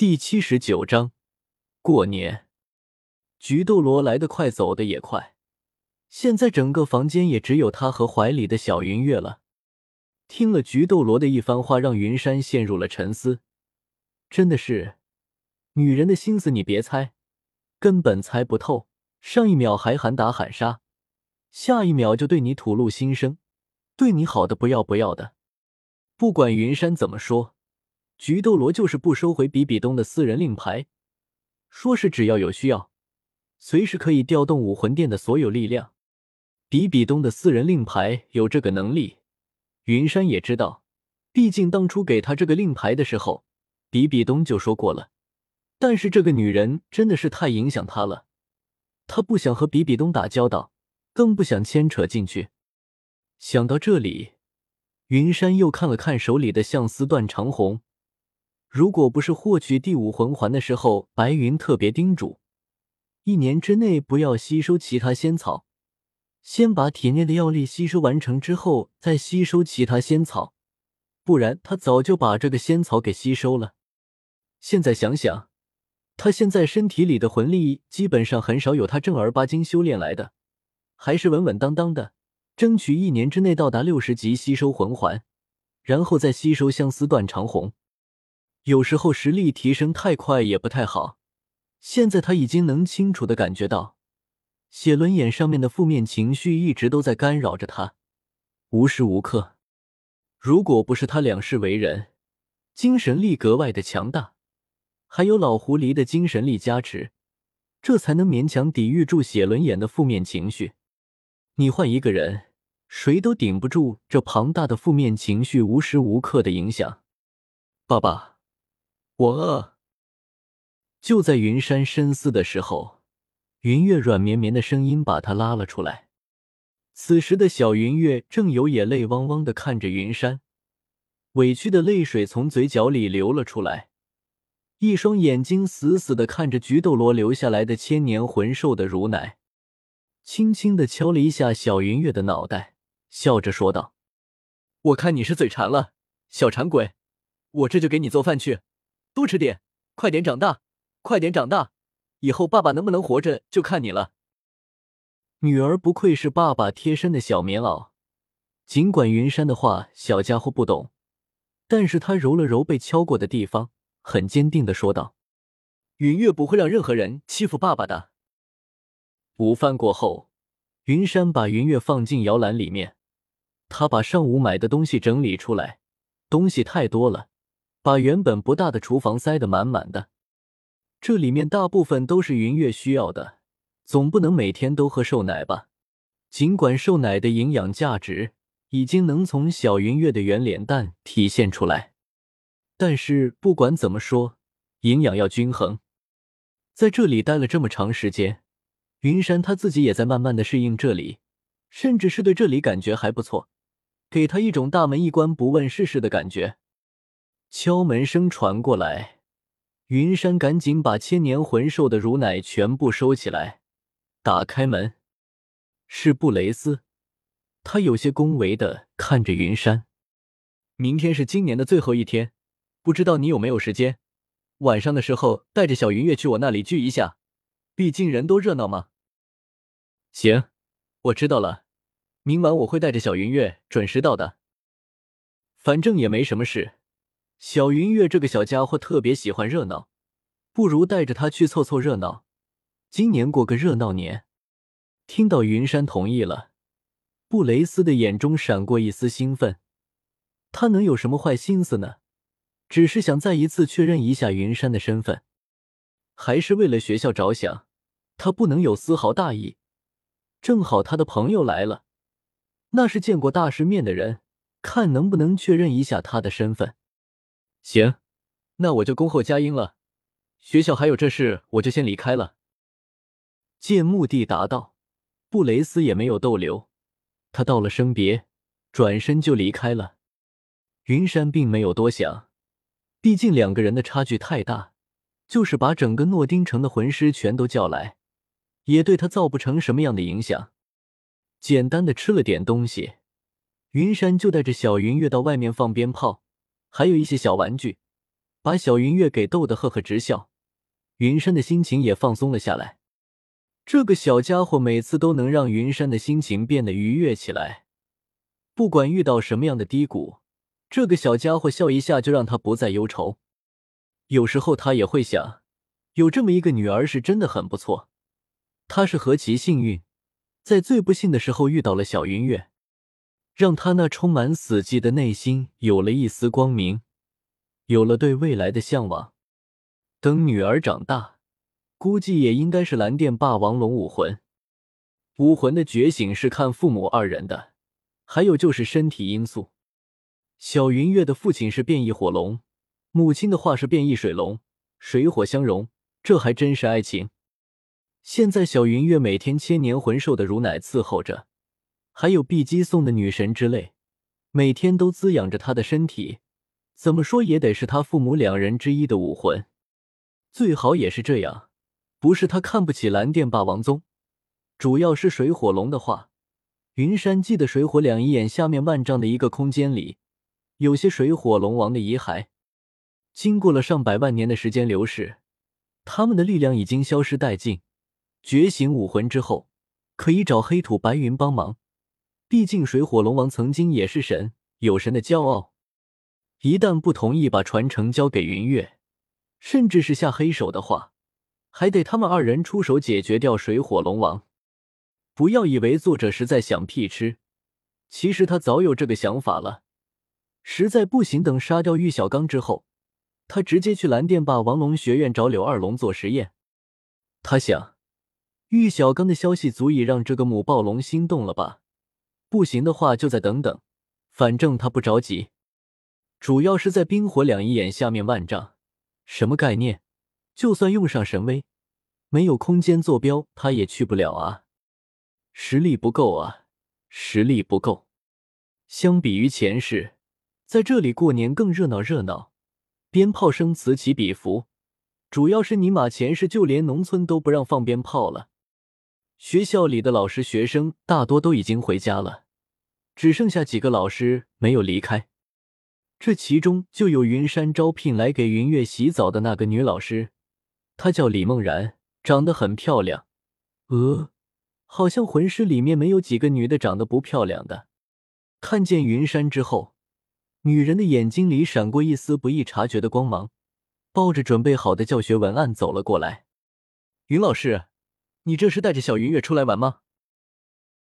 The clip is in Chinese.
第七十九章过年。菊斗罗来得快，走得也快。现在整个房间也只有他和怀里的小云月了。听了菊斗罗的一番话，让云山陷入了沉思。真的是，女人的心思你别猜，根本猜不透。上一秒还喊打喊杀，下一秒就对你吐露心声，对你好的不要不要的。不管云山怎么说。菊斗罗就是不收回比比东的私人令牌，说是只要有需要，随时可以调动武魂殿的所有力量。比比东的私人令牌有这个能力，云山也知道，毕竟当初给他这个令牌的时候，比比东就说过了。但是这个女人真的是太影响他了，他不想和比比东打交道，更不想牵扯进去。想到这里，云山又看了看手里的相思断长红。如果不是获取第五魂环的时候，白云特别叮嘱，一年之内不要吸收其他仙草，先把体内的药力吸收完成之后再吸收其他仙草，不然他早就把这个仙草给吸收了。现在想想，他现在身体里的魂力基本上很少有他正儿八经修炼来的，还是稳稳当当的，争取一年之内到达六十级吸收魂环，然后再吸收相思断肠红。有时候实力提升太快也不太好。现在他已经能清楚的感觉到，写轮眼上面的负面情绪一直都在干扰着他，无时无刻。如果不是他两世为人，精神力格外的强大，还有老狐狸的精神力加持，这才能勉强抵御住写轮眼的负面情绪。你换一个人，谁都顶不住这庞大的负面情绪无时无刻的影响。爸爸。我饿。就在云山深思的时候，云月软绵绵的声音把他拉了出来。此时的小云月正有眼泪汪汪的看着云山，委屈的泪水从嘴角里流了出来，一双眼睛死死的看着菊斗罗留下来的千年魂兽的乳奶，轻轻的敲了一下小云月的脑袋，笑着说道：“我看你是嘴馋了，小馋鬼，我这就给你做饭去。”多吃点，快点长大，快点长大，以后爸爸能不能活着就看你了。女儿不愧是爸爸贴身的小棉袄，尽管云山的话小家伙不懂，但是他揉了揉被敲过的地方，很坚定的说道：“云月不会让任何人欺负爸爸的。”午饭过后，云山把云月放进摇篮里面，他把上午买的东西整理出来，东西太多了。把原本不大的厨房塞得满满的，这里面大部分都是云月需要的，总不能每天都喝瘦奶吧？尽管瘦奶的营养价值已经能从小云月的圆脸蛋体现出来，但是不管怎么说，营养要均衡。在这里待了这么长时间，云山他自己也在慢慢的适应这里，甚至是对这里感觉还不错，给他一种大门一关不问世事的感觉。敲门声传过来，云山赶紧把千年魂兽的乳奶全部收起来，打开门，是布雷斯。他有些恭维的看着云山：“明天是今年的最后一天，不知道你有没有时间？晚上的时候带着小云月去我那里聚一下，毕竟人多热闹嘛。”“行，我知道了，明晚我会带着小云月准时到的。反正也没什么事。”小云月这个小家伙特别喜欢热闹，不如带着他去凑凑热闹，今年过个热闹年。听到云山同意了，布雷斯的眼中闪过一丝兴奋。他能有什么坏心思呢？只是想再一次确认一下云山的身份，还是为了学校着想，他不能有丝毫大意。正好他的朋友来了，那是见过大世面的人，看能不能确认一下他的身份。行，那我就恭候佳音了。学校还有这事，我就先离开了。见目的达到，布雷斯也没有逗留，他道了声别，转身就离开了。云山并没有多想，毕竟两个人的差距太大，就是把整个诺丁城的魂师全都叫来，也对他造不成什么样的影响。简单的吃了点东西，云山就带着小云跃到外面放鞭炮。还有一些小玩具，把小云月给逗得呵呵直笑。云山的心情也放松了下来。这个小家伙每次都能让云山的心情变得愉悦起来，不管遇到什么样的低谷，这个小家伙笑一下就让他不再忧愁。有时候他也会想，有这么一个女儿是真的很不错。他是何其幸运，在最不幸的时候遇到了小云月，让他那充满死寂的内心有了一丝光明，有了对未来的向往。等女儿长大。估计也应该是蓝电霸王龙武魂，武魂的觉醒是看父母二人的，还有就是身体因素。小云月的父亲是变异火龙，母亲的话是变异水龙，水火相融，这还真是爱情。现在小云月每天千年魂兽的乳奶伺候着，还有碧姬送的女神之泪，每天都滋养着她的身体，怎么说也得是他父母两人之一的武魂，最好也是这样。不是他看不起蓝电霸王宗，主要是水火龙的话。云山记得水火两仪眼下面万丈的一个空间里，有些水火龙王的遗骸。经过了上百万年的时间流逝，他们的力量已经消失殆尽。觉醒武魂之后，可以找黑土白云帮忙。毕竟水火龙王曾经也是神，有神的骄傲。一旦不同意把传承交给云月，甚至是下黑手的话。还得他们二人出手解决掉水火龙王。不要以为作者是在想屁吃，其实他早有这个想法了。实在不行，等杀掉玉小刚之后，他直接去蓝电霸王龙学院找柳二龙做实验。他想，玉小刚的消息足以让这个母暴龙心动了吧？不行的话，就再等等，反正他不着急。主要是在冰火两仪眼下面万丈，什么概念？就算用上神威，没有空间坐标，他也去不了啊！实力不够啊，实力不够。相比于前世，在这里过年更热闹热闹，鞭炮声此起彼伏。主要是尼玛前世就连农村都不让放鞭炮了。学校里的老师学生大多都已经回家了，只剩下几个老师没有离开。这其中就有云山招聘来给云月洗澡的那个女老师。她叫李梦然，长得很漂亮。呃，好像魂师里面没有几个女的长得不漂亮的。看见云山之后，女人的眼睛里闪过一丝不易察觉的光芒，抱着准备好的教学文案走了过来。云老师，你这是带着小云月出来玩吗？